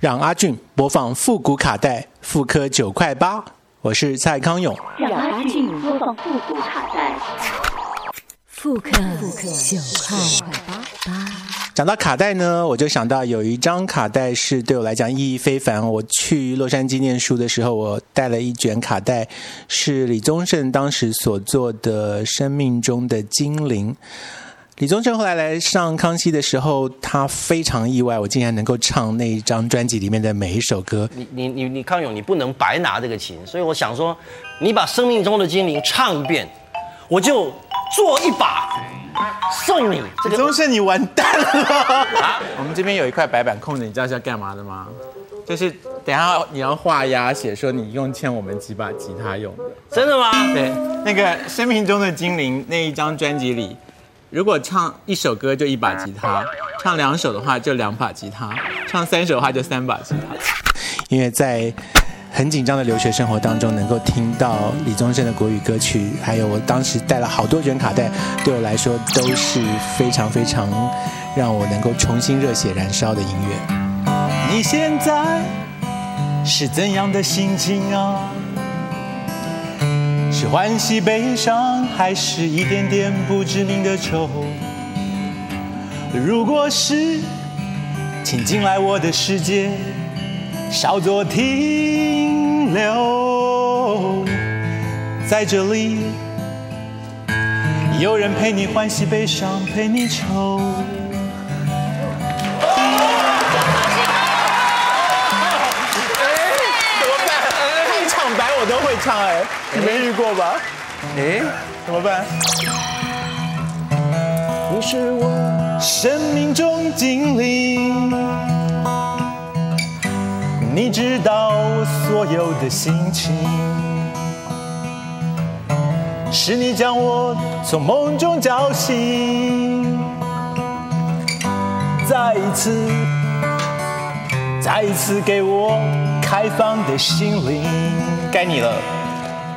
让阿俊播放复古卡带，复刻九块八。我是蔡康永。让阿俊播放复古卡带，复刻九块八。讲到卡带呢，我就想到有一张卡带是对我来讲意义非凡。我去洛杉矶念书的时候，我带了一卷卡带，是李宗盛当时所做的《生命中的精灵》。李宗盛后来来上康熙的时候，他非常意外，我竟然能够唱那一张专辑里面的每一首歌。你你你你康永，你不能白拿这个琴，所以我想说，你把《生命中的精灵》唱一遍，我就做一把送你。这个李宗盛，你完蛋了！我们这边有一块白板空着，你知道是要干嘛的吗？就是等一下你要画押写说你用欠我们几把吉他用的。真的吗？对，那个《生命中的精灵》那一张专辑里，如果唱一首歌就一把吉他，唱两首的话就两把吉他，唱三首的话就三把吉他。因为在很紧张的留学生活当中，能够听到李宗盛的国语歌曲，还有我当时带了好多卷卡带，对我来说都是非常非常让我能够重新热血燃烧的音乐。你现在是怎样的心情啊？是欢喜悲伤，还是一点点不知名的愁？如果是，请进来我的世界，稍作停留。在这里，有人陪你欢喜悲伤，陪你愁。唱哎，你没遇过吧？哎，怎么办？你是我生命中精灵，你知道我所有的心情，是你将我从梦中叫醒，再一次，再一次给我开放的心灵，该你了。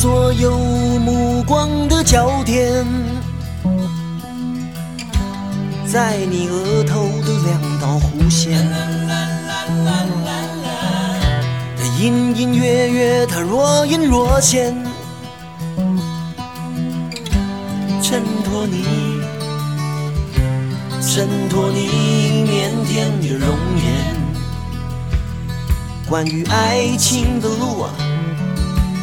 所有目光的焦点，在你额头的两道弧线。它隐隐约约，它若隐若现，衬托你，衬托你腼腆的容颜。关于爱情的路啊。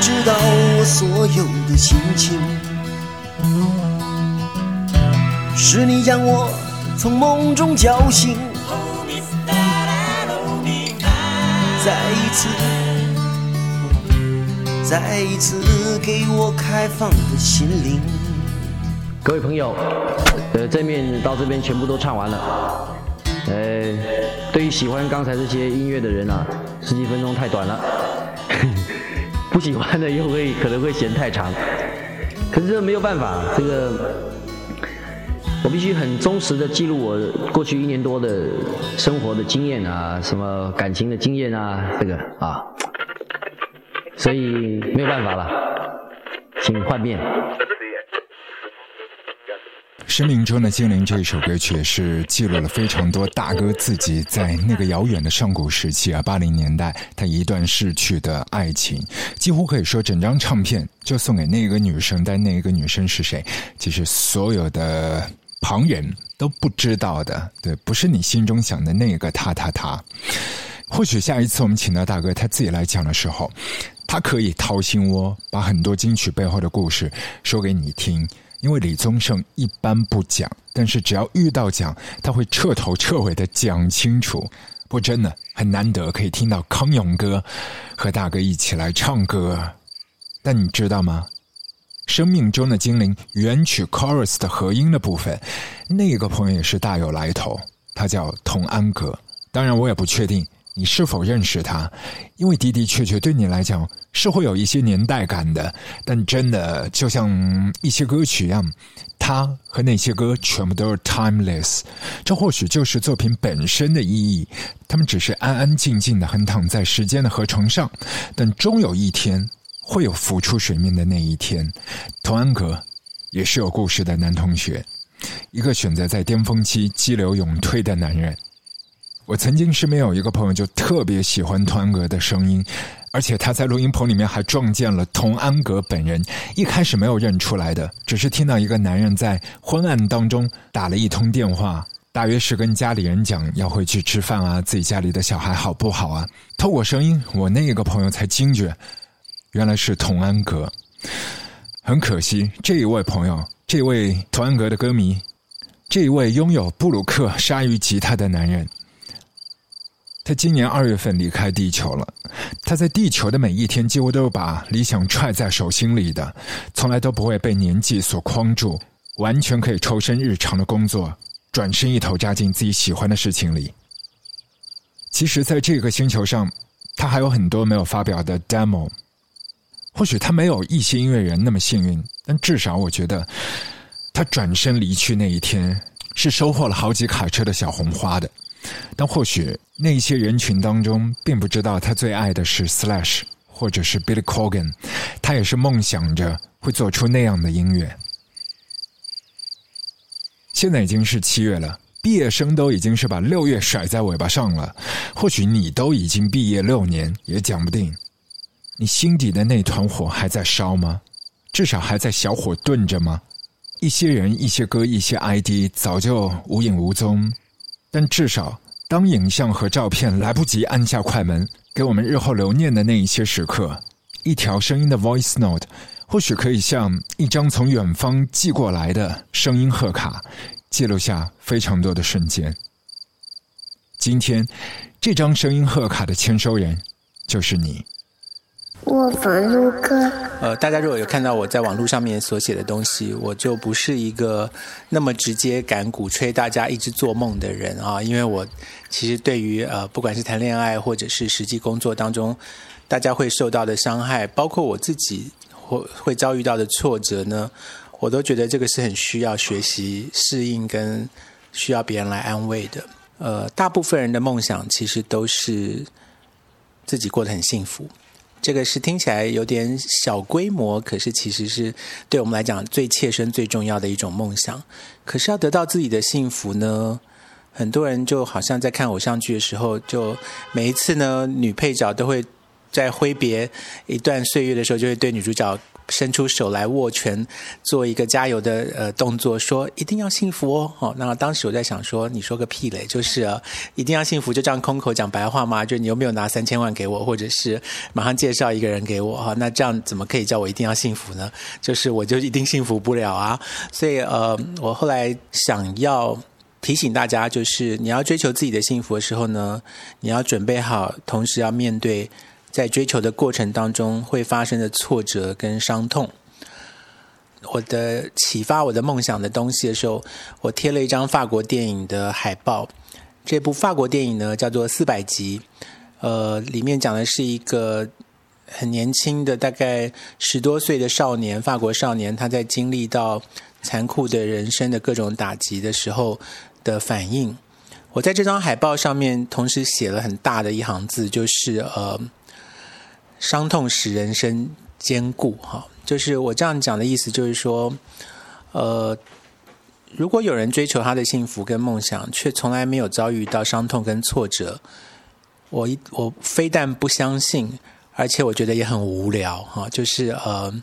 知道我所有的心情，是你将我从梦中叫醒，再一次，再一次给我开放的心灵。各位朋友，呃，这面到这边全部都唱完了。呃，对于喜欢刚才这些音乐的人啊，十几分钟太短了；不喜欢的又会可能会嫌太长。可是这没有办法，这个我必须很忠实的记录我过去一年多的生活的经验啊，什么感情的经验啊，这个啊，所以没有办法了，请换面。生命中的精灵这一首歌曲也是记录了非常多大哥自己在那个遥远的上古时期啊，八零年代他一段逝去的爱情，几乎可以说整张唱片就送给那个女生，但那个女生是谁？其实所有的旁人都不知道的，对，不是你心中想的那个他他他。或许下一次我们请到大哥他自己来讲的时候，他可以掏心窝，把很多金曲背后的故事说给你听。因为李宗盛一般不讲，但是只要遇到讲，他会彻头彻尾的讲清楚。不真的很难得可以听到康永哥和大哥一起来唱歌。但你知道吗？生命中的精灵原曲 chorus 的合音的部分，那个朋友也是大有来头，他叫童安格。当然，我也不确定。你是否认识他？因为的的确确对你来讲是会有一些年代感的，但真的就像一些歌曲一样，他和那些歌全部都是 timeless。这或许就是作品本身的意义。他们只是安安静静的横躺在时间的河床上，但终有一天会有浮出水面的那一天。童安格也是有故事的男同学，一个选择在巅峰期激流勇退的男人。我曾经身边有一个朋友，就特别喜欢童安格的声音，而且他在录音棚里面还撞见了童安格本人。一开始没有认出来的，只是听到一个男人在昏暗当中打了一通电话，大约是跟家里人讲要回去吃饭啊，自己家里的小孩好不好啊？透过声音，我那个朋友才惊觉，原来是童安格。很可惜，这一位朋友，这位童安格的歌迷，这一位拥有布鲁克鲨鱼吉他的男人。他今年二月份离开地球了。他在地球的每一天，几乎都是把理想揣在手心里的，从来都不会被年纪所框住，完全可以抽身日常的工作，转身一头扎进自己喜欢的事情里。其实，在这个星球上，他还有很多没有发表的 demo。或许他没有一些音乐人那么幸运，但至少我觉得，他转身离去那一天，是收获了好几卡车的小红花的。但或许那一些人群当中，并不知道他最爱的是 Slash，或者是 Billy Corgan，他也是梦想着会做出那样的音乐。现在已经是七月了，毕业生都已经是把六月甩在尾巴上了。或许你都已经毕业六年，也讲不定。你心底的那团火还在烧吗？至少还在小火炖着吗？一些人、一些歌、一些 ID 早就无影无踪。但至少，当影像和照片来不及按下快门，给我们日后留念的那一些时刻，一条声音的 voice note，或许可以像一张从远方寄过来的声音贺卡，记录下非常多的瞬间。今天，这张声音贺卡的签收人就是你。我房录歌。呃，大家如果有看到我在网络上面所写的东西，我就不是一个那么直接敢鼓吹大家一直做梦的人啊，因为我其实对于呃，不管是谈恋爱或者是实际工作当中，大家会受到的伤害，包括我自己会会遭遇到的挫折呢，我都觉得这个是很需要学习适应跟需要别人来安慰的。呃，大部分人的梦想其实都是自己过得很幸福。这个是听起来有点小规模，可是其实是对我们来讲最切身、最重要的一种梦想。可是要得到自己的幸福呢？很多人就好像在看偶像剧的时候，就每一次呢，女配角都会在挥别一段岁月的时候，就会对女主角。伸出手来握拳，做一个加油的呃动作，说一定要幸福哦。哦，那当时我在想说，你说个屁嘞！就是一定要幸福，就这样空口讲白话吗？就你有没有拿三千万给我，或者是马上介绍一个人给我？哈，那这样怎么可以叫我一定要幸福呢？就是我就一定幸福不了啊！所以呃，我后来想要提醒大家，就是你要追求自己的幸福的时候呢，你要准备好，同时要面对在追求的过程当中会发生的挫折跟伤痛。我的启发我的梦想的东西的时候，我贴了一张法国电影的海报。这部法国电影呢叫做《四百集》，呃，里面讲的是一个很年轻的，大概十多岁的少年，法国少年，他在经历到残酷的人生的各种打击的时候的反应。我在这张海报上面同时写了很大的一行字，就是呃，伤痛使人生坚固。哈，就是我这样讲的意思，就是说，呃。如果有人追求他的幸福跟梦想，却从来没有遭遇到伤痛跟挫折，我一我非但不相信，而且我觉得也很无聊哈。就是呃，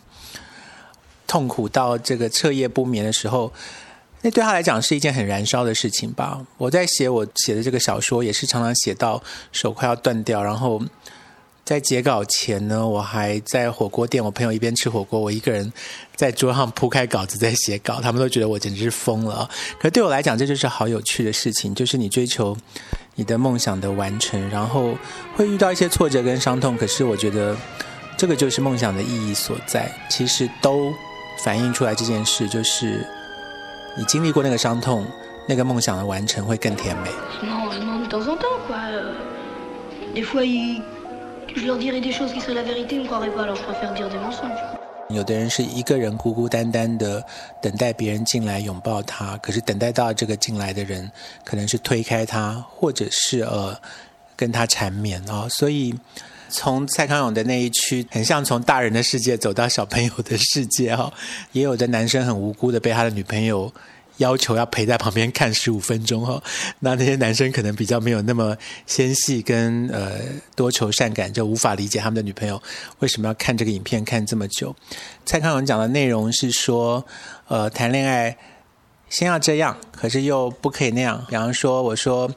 痛苦到这个彻夜不眠的时候，那对他来讲是一件很燃烧的事情吧。我在写我写的这个小说，也是常常写到手快要断掉，然后。在截稿前呢，我还在火锅店，我朋友一边吃火锅，我一个人在桌上铺开稿子在写稿，他们都觉得我简直是疯了。可对我来讲，这就是好有趣的事情，就是你追求你的梦想的完成，然后会遇到一些挫折跟伤痛，可是我觉得这个就是梦想的意义所在。其实都反映出来这件事，就是你经历过那个伤痛，那个梦想的完成会更甜美。有的人是一个人孤孤单单的等待别人进来拥抱他，可是等待到这个进来的人可能是推开他，或者是呃跟他缠绵啊。所以从蔡康永的那一区，很像从大人的世界走到小朋友的世界哈。也有的男生很无辜的被他的女朋友。要求要陪在旁边看十五分钟哈，那那些男生可能比较没有那么纤细跟呃多愁善感，就无法理解他们的女朋友为什么要看这个影片看这么久。蔡康永讲的内容是说，呃，谈恋爱先要这样，可是又不可以那样。比方说，我说，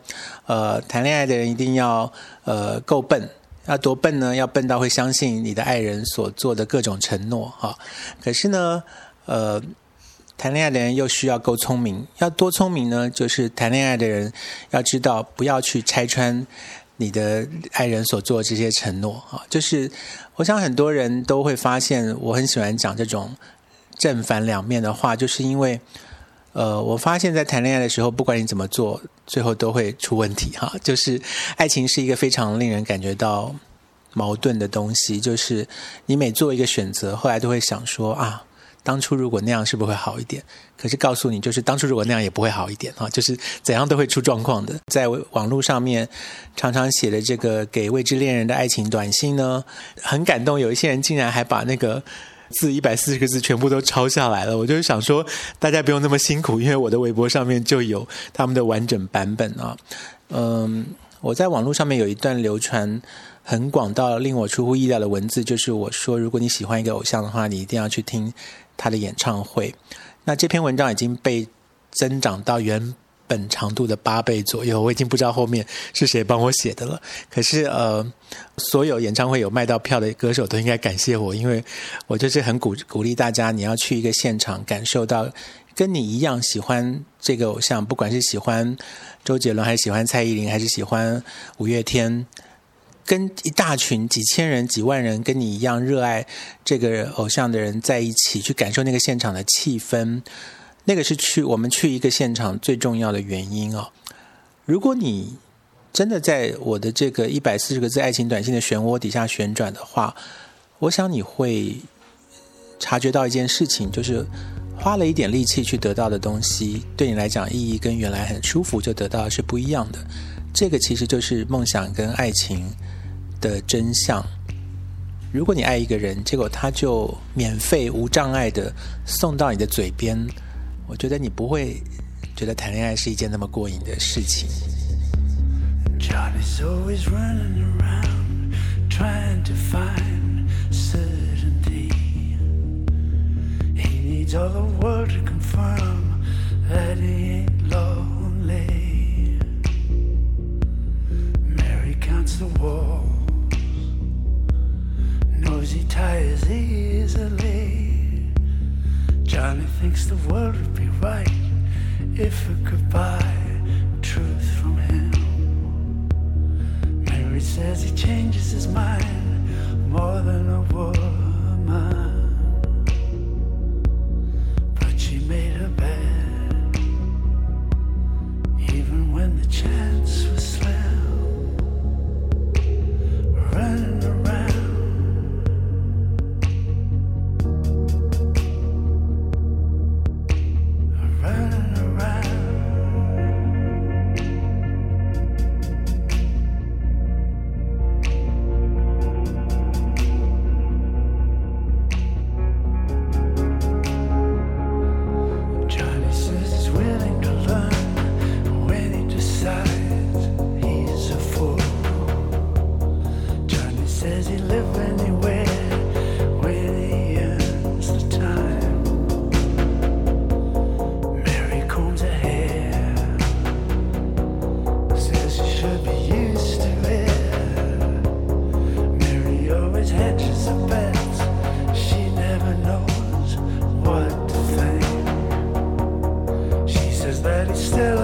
呃，谈恋爱的人一定要呃够笨，要多笨呢？要笨到会相信你的爱人所做的各种承诺哈。可是呢，呃。谈恋爱的人又需要够聪明，要多聪明呢？就是谈恋爱的人要知道不要去拆穿你的爱人所做这些承诺啊。就是我想很多人都会发现，我很喜欢讲这种正反两面的话，就是因为呃，我发现在谈恋爱的时候，不管你怎么做，最后都会出问题哈。就是爱情是一个非常令人感觉到矛盾的东西，就是你每做一个选择，后来都会想说啊。当初如果那样是不是会好一点？可是告诉你，就是当初如果那样也不会好一点啊！就是怎样都会出状况的。在网络上面常常写的这个给未知恋人的爱情短信呢，很感动。有一些人竟然还把那个字一百四十个字全部都抄下来了。我就是想说，大家不用那么辛苦，因为我的微博上面就有他们的完整版本啊。嗯，我在网络上面有一段流传很广到令我出乎意料的文字，就是我说，如果你喜欢一个偶像的话，你一定要去听。他的演唱会，那这篇文章已经被增长到原本长度的八倍左右，我已经不知道后面是谁帮我写的了。可是呃，所有演唱会有卖到票的歌手都应该感谢我，因为我就是很鼓鼓励大家，你要去一个现场，感受到跟你一样喜欢这个偶像，不管是喜欢周杰伦，还是喜欢蔡依林，还是喜欢五月天。跟一大群几千人、几万人跟你一样热爱这个偶像的人在一起，去感受那个现场的气氛，那个是去我们去一个现场最重要的原因哦。如果你真的在我的这个一百四十个字爱情短信的漩涡底下旋转的话，我想你会察觉到一件事情，就是花了一点力气去得到的东西，对你来讲意义跟原来很舒服就得到是不一样的。这个其实就是梦想跟爱情。的真相。如果你爱一个人，结果他就免费无障碍的送到你的嘴边，我觉得你不会觉得谈恋爱是一件那么过瘾的事情。knows he against the tires easily. Johnny thinks the world would be right if it could buy truth from him. Mary says he changes his mind more than a woman. but it's still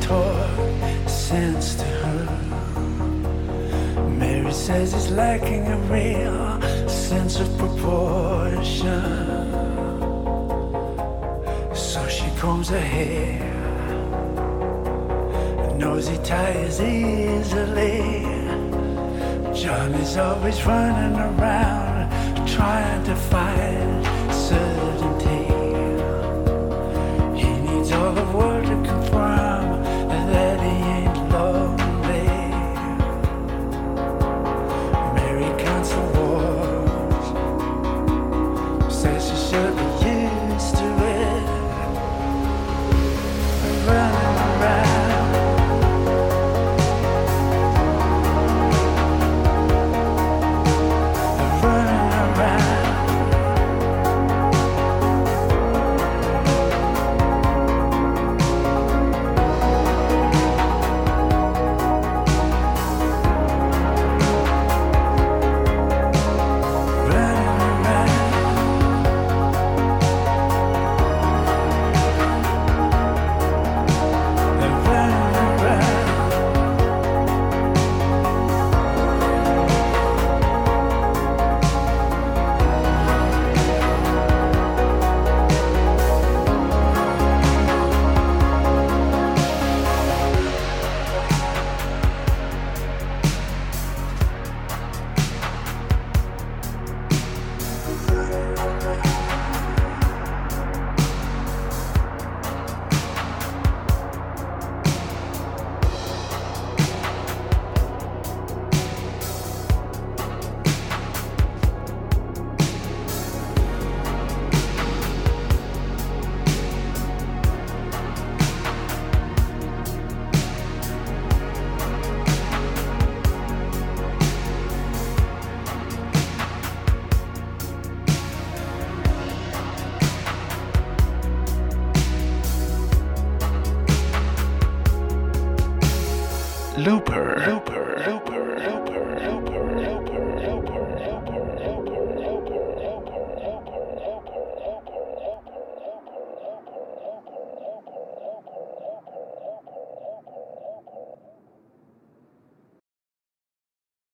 talk sense to her. Mary says he's lacking a real sense of proportion. So she combs her hair, he tires easily. John is always running around, trying to find certainty. He needs all the world to confirm yeah